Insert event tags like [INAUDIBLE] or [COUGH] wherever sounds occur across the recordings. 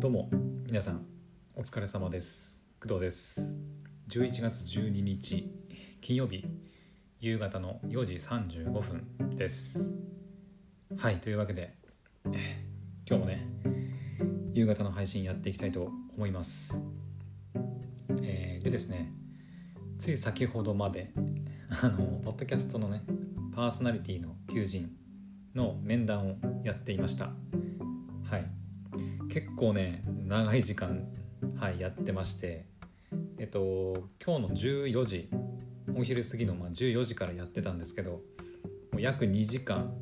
どうも皆さんお疲れ様です。工藤です。11月12日金曜日夕方の4時35分です。はいというわけで今日もね夕方の配信やっていきたいと思います。えー、でですねつい先ほどまであのポッドキャストのねパーソナリティの求人の面談をやっていました。はい。結構ね長い時間はいやってましてえっと今日の14時お昼過ぎのまあ14時からやってたんですけどもう約2時間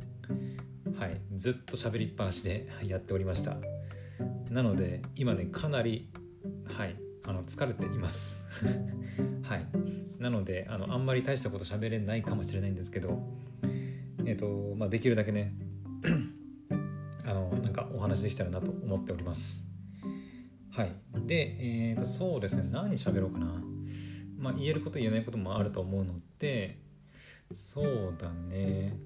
はいずっと喋りっぱなしでやっておりました。なので今ねかなりはいあの疲れています。[LAUGHS] はい。なのであのあんまり大したこと喋れないかもしれないんですけどえっとまあできるだけねあのなんかお話できたらなと思っております。はい。で、えー、とそうですね。何喋ろうかな。まあ言えること言えないこともあると思うのでそうだね。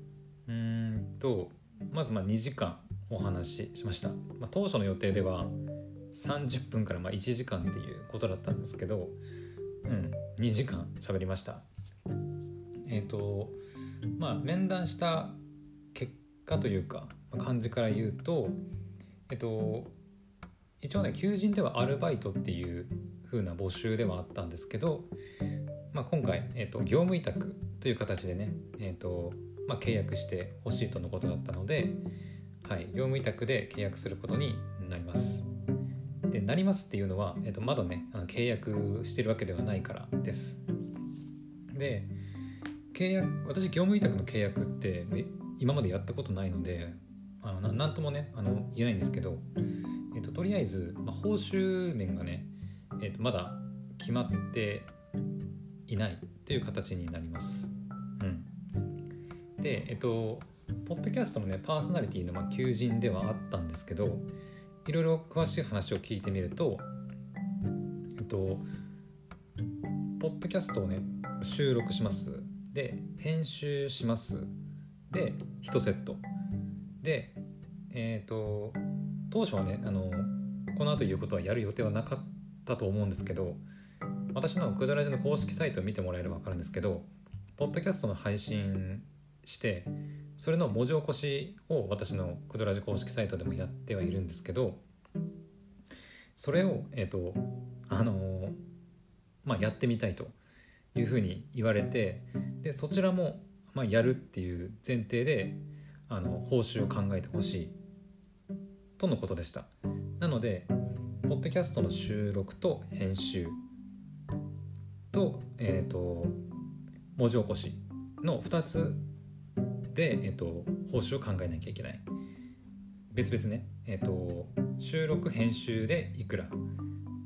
うんとまずまあ2時間お話ししました、まあ、当初の予定では30分からまあ1時間っていうことだったんですけどうん2時間喋りました。えっ、ー、とまあ面談した果というか感じから言うとえっと一応ね求人ではアルバイトっていう風な募集ではあったんですけど、まあ、今回、えっと、業務委託という形でね、えっとまあ、契約してほしいとのことだったので、はい、業務委託で契約することになります。でなりますっていうのは、えっと、まだねあの契約してるわけではないからです。で契約私業務委託の契約って今までやったことないのであのなんともねあの言えないんですけど、えーと、とりあえず、まあ、報酬面がね、えーと、まだ決まっていないという形になります。うん、でえっ、ー、とポッドキャストのねパーソナリティのまあ求人ではあったんですけどいろいろ詳しい話を聞いてみるとえっとポッドキャストをね収録します。で編集します。で1セット。でえっ、ー、と当初はねあのこの後言うことはやる予定はなかったと思うんですけど私のクドラジの公式サイトを見てもらえれば分かるんですけどポッドキャストの配信してそれの文字起こしを私のクドラジ公式サイトでもやってはいるんですけどそれをえっ、ー、とあのまあやってみたいというふうに言われてでそちらもまあやるっていう前提であの報酬を考えてほしいとのことでした。なのでポッドキャストの収録と編集と,、えーと、文字起こしの2つで、えーと、報酬を考えなきゃいけない。別々ね、えーと、収録編集でいくら。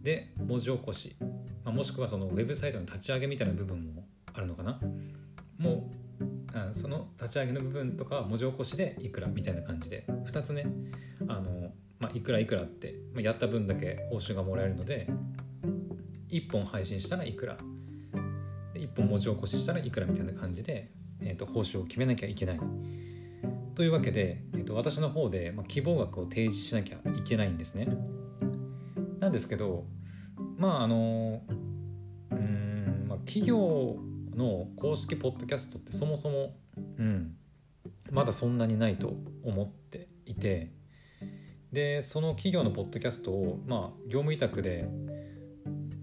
で文字起こし、まあ、もしくはそのウェブサイトの立ち上げみたいな部分もあるのかな。もうその立ち上げの部分とか文字起こしでいくらみたいな感じで2つねあの、まあ、いくらいくらって、まあ、やった分だけ報酬がもらえるので1本配信したらいくら1本文字起こししたらいくらみたいな感じで、えーと、報酬を決めなきゃいけない。というわけで、えーと、私の方で、まあ、希望額を提示しなきゃいけないんですね。なんですけどまああのうん、まあ、企業の公式ポッドキャストってそもそも、うん、まだそんなにないと思っていてでその企業のポッドキャストを、まあ、業務委託で、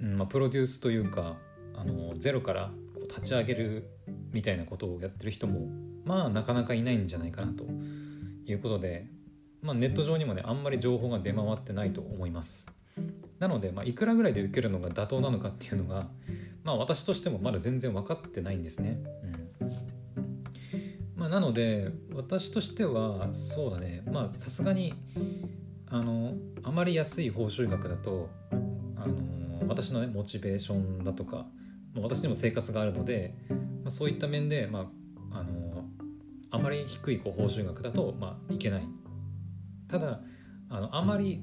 うんまあ、プロデュースというかあのゼロからこう立ち上げるみたいなことをやってる人もまあなかなかいないんじゃないかなということで、まあ、ネット上にもねあんまり情報が出回ってないと思います。なので、まあ、いくらぐらいで受けるのが妥当なのかっていうのがまあ私としてもまだ全然分かってないんですね。うんまあ、なので私としてはそうだねまあさすがにあのあまり安い報酬額だとあの私のねモチベーションだとか、まあ、私にも生活があるので、まあ、そういった面で、まあ、あのあまり低いこう報酬額だと、まあ、いけない。ただあのあまり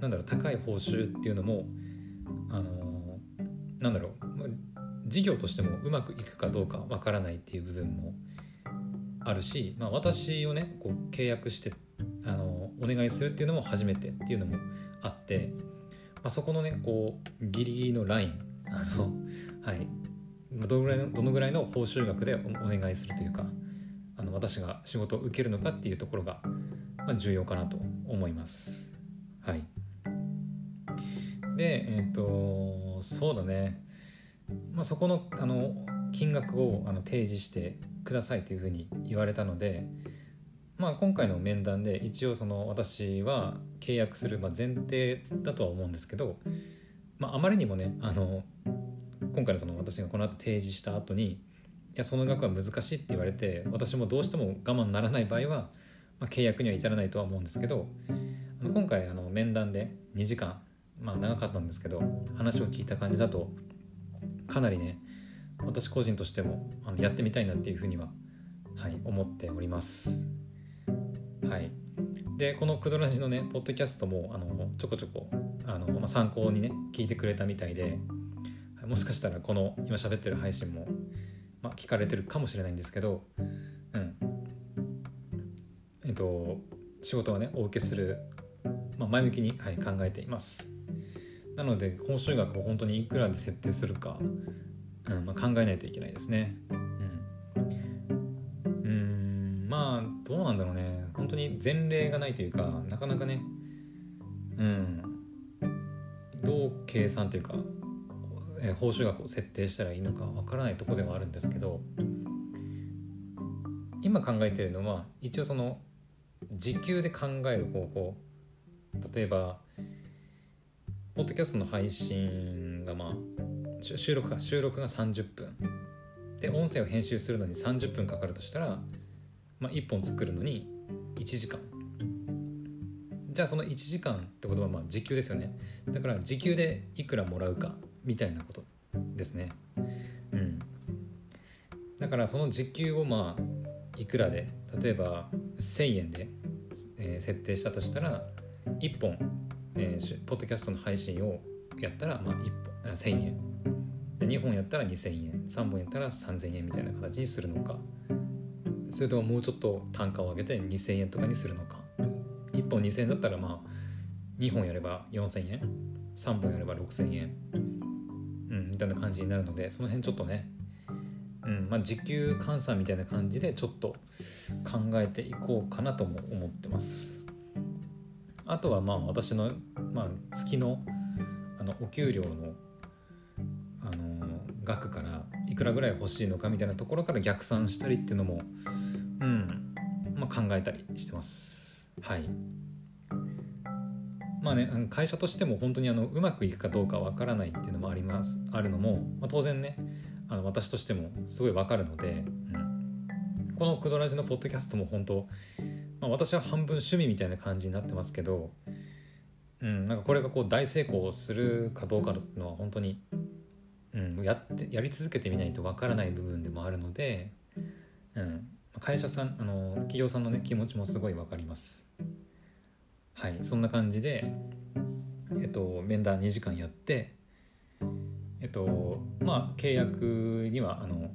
なんだろう高い報酬っていうのもあのなんだろう事業としてもうまくいくかどうかわからないっていう部分もあるし、まあ、私をねこう契約してあのお願いするっていうのも初めてっていうのもあって、まあ、そこのねこうギリギリのラインあの [LAUGHS] はい。どのぐらいのどのぐらいの報酬額でお願いするというかあの私が仕事を受けるのかっていうところが、まあ、重要かなと思います。はい、でえっ、ー、とそうだね、まあ、そこのあの金額をあの提示してくださいというふうに言われたので、まあ、今回の面談で一応その私は契約する、前提だとは思うんですけど、まあ、あまりにもねあの今回のその私がこの後提示した後にいやその額は難しいって言われて私もどうしても我慢ならない場合は、まあ、契約には至らないとは思うんですけどあの今回あの面談で2時間まあ長かったんですけど話を聞いた感じだとかなりね私個人としてもあのやってみたいなっていうふうには、はい、思っております。はい、でこの「クドラジ」のねポッドキャストもあのちょこちょこあの、まあ、参考にね聞いてくれたみたいでもしかしたらこの今喋ってる配信も、まあ、聞かれてるかもしれないんですけどうん。えっと仕事はねお受けする、まあ、前向きに、はい、考えています。なので報酬額を本当にいくらで設定するか、うんまあ、考えないといけないですね。うん。うんまあどうなんだろうね。本当に前例がないというかなかなかねうん。どう計算というか、え、報酬額を設定したらいいのかわからないとこではあるんですけど今考えてるのは一応その時給で考える方法。例えばポッドキャストの配信がまあ収録か収録が30分。で音声を編集するのに30分かかるとしたら、まあ、1本作るのに1時間。じゃあその1時間ってことはまあ時給ですよね。だから時給でいくらもらうかみたいなことですね。うん。だからその時給をまあいくらで例えば1000円で、えー、設定したとしたら1本、えー、ポッドキャストの配信をやったらまあ1本1000円。2本やったら2000円。3本やったら3000円みたいな形にするのか。それとももうちょっと単価を上げて2000円とかにするのか。1本2000円だったらまあ2本やれば4000円。3本やれば6000円。うんみたいな感じになるのでその辺ちょっとねうんまあ、時給換算みたいな感じでちょっと考えていこうかなとも思ってます。あとはまあ私の、まあ、月のあのお給料のあの額からいくらぐらい欲しいのかみたいなところから逆算したりっていうのもうんまあ、考えたりしてます。はい。まあね会社としても本当にあのうまくいくかどうかわからないっていうのもあります。あるのも、まあ、当然ねあの私としてもすごいわかるので、うん、この「クドラジ」のポッドキャストも本当、まあ、私は半分趣味みたいな感じになってますけど、うん、なんかこれがこう大成功するかどうかっていうのは本当に、うん、やってやり続けてみないとわからない部分でもあるので、うん、会社さんあの企業さんのね気持ちもすごい分かります。はいそんな感じでえっと面談2時間やってえっとまあ契約にはあの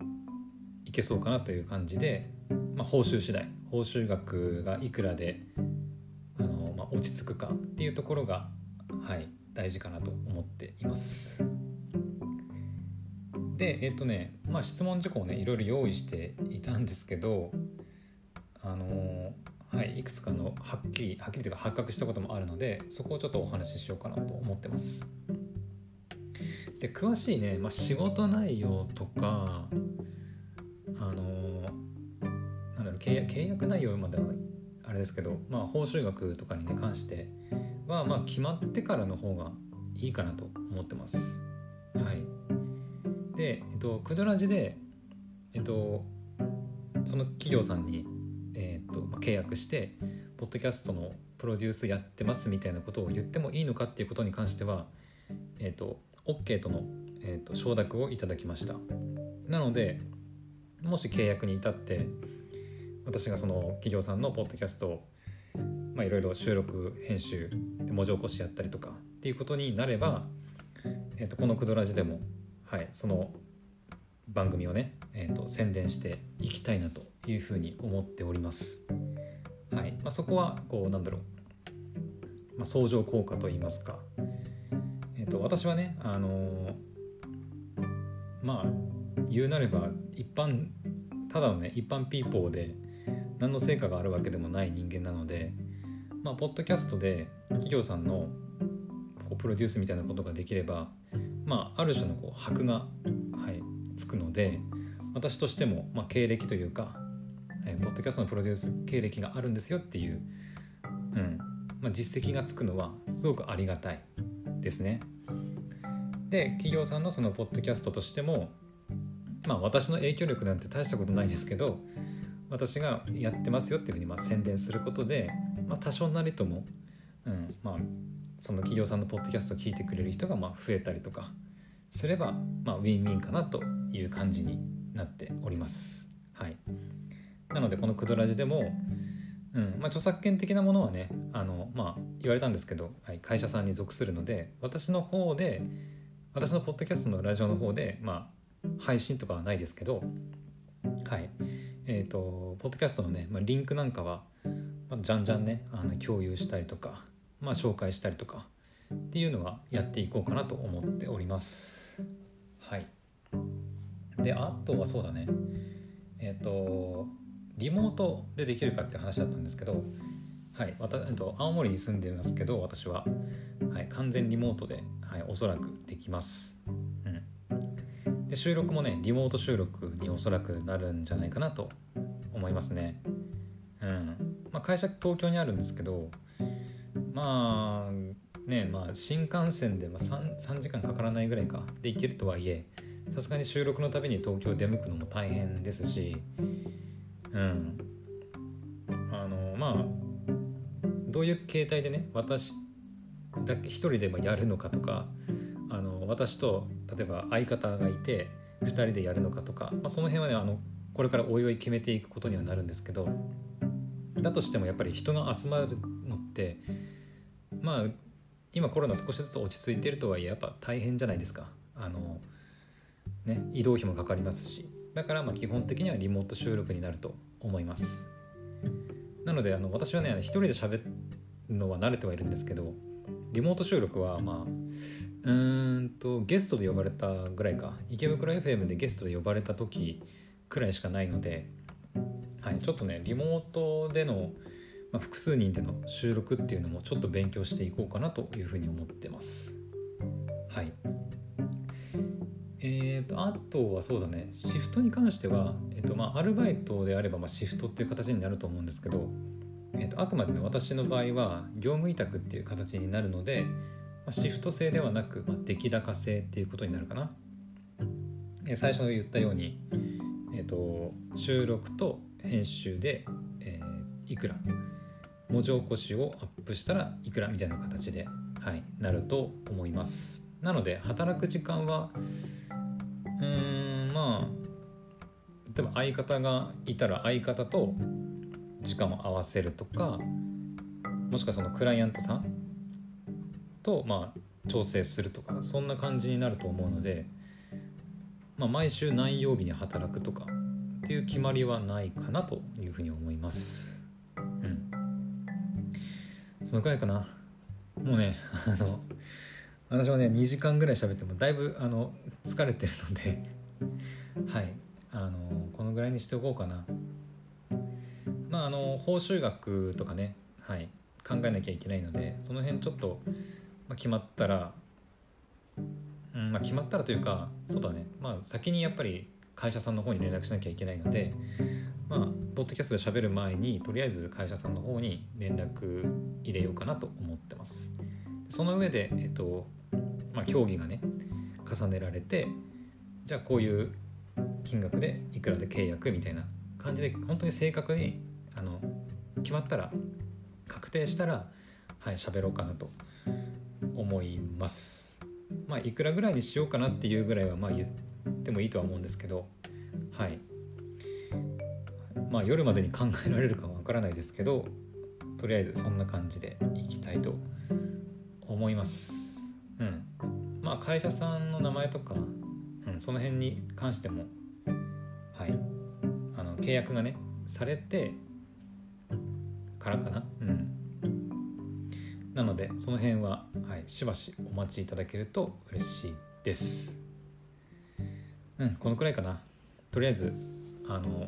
いけそうかなという感じで、まあ、報酬次第報酬額がいくらであの、まあ、落ち着くかっていうところがはい大事かなと思っています。でえっ、とねまあ質問事項をねいろいろ用意していたんですけどあのはいいくつかのはっきりはっきりというか発覚したこともあるのでそこをちょっとお話ししようかなと思ってます。で詳しいね、まあ、仕事内容とか契約契約内容まではあれですけど、まあ、報酬額とかに、ね、関しては、まあ、決まってからの方がいいかなと思ってます。はい、で、えっと、クドラジで、えっと、その企業さんに、えっとまあ、契約してポッドキャストのプロデュースやってますみたいなことを言ってもいいのかっていうことに関しては、えっと、OK との、えっと、承諾をいただきましたなのでもし契約に至って私がその企業さんのポッドキャストをいろいろ収録編集文字起こしやったりとかっていうことになれば、えー、とこの「クドラジ」でもはい、その番組をね、えーと、宣伝していきたいなというふうに思っております。はいまあ、そこはこうなんだろうまあ、相乗効果といいますか、えーと、私はねあの、まあ言うなれば一般ただのね一般ピーポーで何の成果があるわけでもない人間なのでまあポッドキャストで企業さんのこうプロデュースみたいなことができればまあある種のこう箔が、はい、つくので私としても、まあ、経歴というか、はい、ポッドキャストのプロデュース経歴があるんですよっていう、うんまあ、実績がつくのはすごくありがたいですね。で企業さんのそのポッドキャストとしてもまあ私の影響力なんて大したことないですけど私がやってますよっていうふうにまあ宣伝することで、まあ、多少なりとも、うんまあ、その企業さんのポッドキャストを聞いてくれる人がまあ増えたりとかすれば、まあ、ウィンウィンかなという感じになっております。はい、なのでこの「クドラジ」でも、うんまあ、著作権的なものはねあの、まあ、言われたんですけど、はい、会社さんに属するので私の方で私のポッドキャストのラジオの方で、まあ、配信とかはないですけどはいえーと、ポッドキャストのね、まあ、リンクなんかは、まあ、じゃんじゃんねあの共有したりとか、まあ、紹介したりとかっていうのはやっていこうかなと思っております。はい。であとはそうだね。えっ、ー、とリモートでできるかって話だったんですけどはい私、えっと、青森に住んでますけど私は、はい、完全リモートで、はい、おそらくできます、うん、で収録もねリモート収録におそらくなるんじゃないかなと思いますね。うん。まあ会社東京にあるんですけどまあねまあ新幹線で 3, 3時間かからないぐらいか。で行けるとはいえさすがに収録のたびに東京出向くのも大変ですしうん。あのまあどういう形態でね私だけ一人でやるのかとかあの私と例えば相方がいて2人でやるのかとか、まあ、その辺はねあのこれからおいおい決めていくことにはなるんですけどだとしてもやっぱり人が集まるのってまあ今コロナ少しずつ落ち着いてるとはいえやっぱ大変じゃないですか。あのね移動費もかかりますし。だからまあ基本的にはリモート収録になると思います。なのであの私はね一人で喋るのは慣れてはいるんですけどリモート収録はまあうんとゲストで呼ばれたぐらいか。池袋 FM でゲストで呼ばれた時くらいしかないので、はい、ちょっとねリモートでの、まあ、複数人での収録っていうのもちょっと勉強していこうかなというふうに思ってます。はい。えーと、あとはそうだね。シフトに関しては、えーとまあ、アルバイトであれば、まあ、シフトっていう形になると思うんですけど、えーと、あくまでね私の場合は業務委託っていう形になるので、まシフト制ではなく、まあ、出来高制っていうことになるかな、え、最初の言ったように、えーと、収録と編集で、えー、いくら。文字起こしをアップしたらいくらみたいな形で、はい、なると思います。なので働く時間はうーんまあ例えば相方がいたら相方と時間を合わせるとかもしくはそのクライアントさんとまあ調整するとかそんな感じになると思うので、まあ、毎週何曜日に働くとかっていう決まりはないかなというふうに思います。うん。そのくらいかな。もうねあの私もね2時間ぐらい喋ってもだいぶあの疲れてるのではい。あのこのぐらいにしておこうかな。まああの報酬額とかね、はい、考えなきゃいけないのでその辺ちょっと、まあ、決まったら、うんまあ、決まったらというかそうだね。まあ先にやっぱり会社さんの方に連絡しなきゃいけないのでまあポッドキャストで喋る前にとりあえず会社さんの方に連絡入れようかなと思ってます。その上で、えっと、まあ、協議がね重ねられてじゃあこういう金額でいくらで契約みたいな感じで本当に正確にあの決まったら確定したらはい喋ろうかなと思います。まあいくらぐらいにしようかなっていうぐらいはまあ言ってもいいとは思うんですけどはい。まあ夜までに考えられるかはわからないですけどとりあえずそんな感じでいきたいと思います。うん。まあ会社さんの名前とか、うん、その辺に関してもはい。あの契約がねされてからかな。うん。なのでその辺は、はい、しばしお待ちいただけると嬉しいです。うんこのくらいかな。とりあえずあの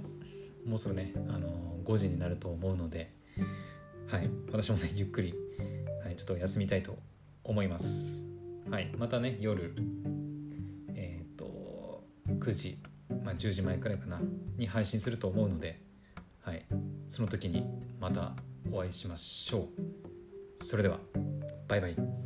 もうすぐねあの5時になると思うのではい私もね [LAUGHS] ゆっくり、はい、ちょっと休みたいと思います。はいまたね夜えっ、ー、と9時、まあ、10時前くらいかなに配信すると思うのではいその時にまたお会いしましょう。それではバイバイ。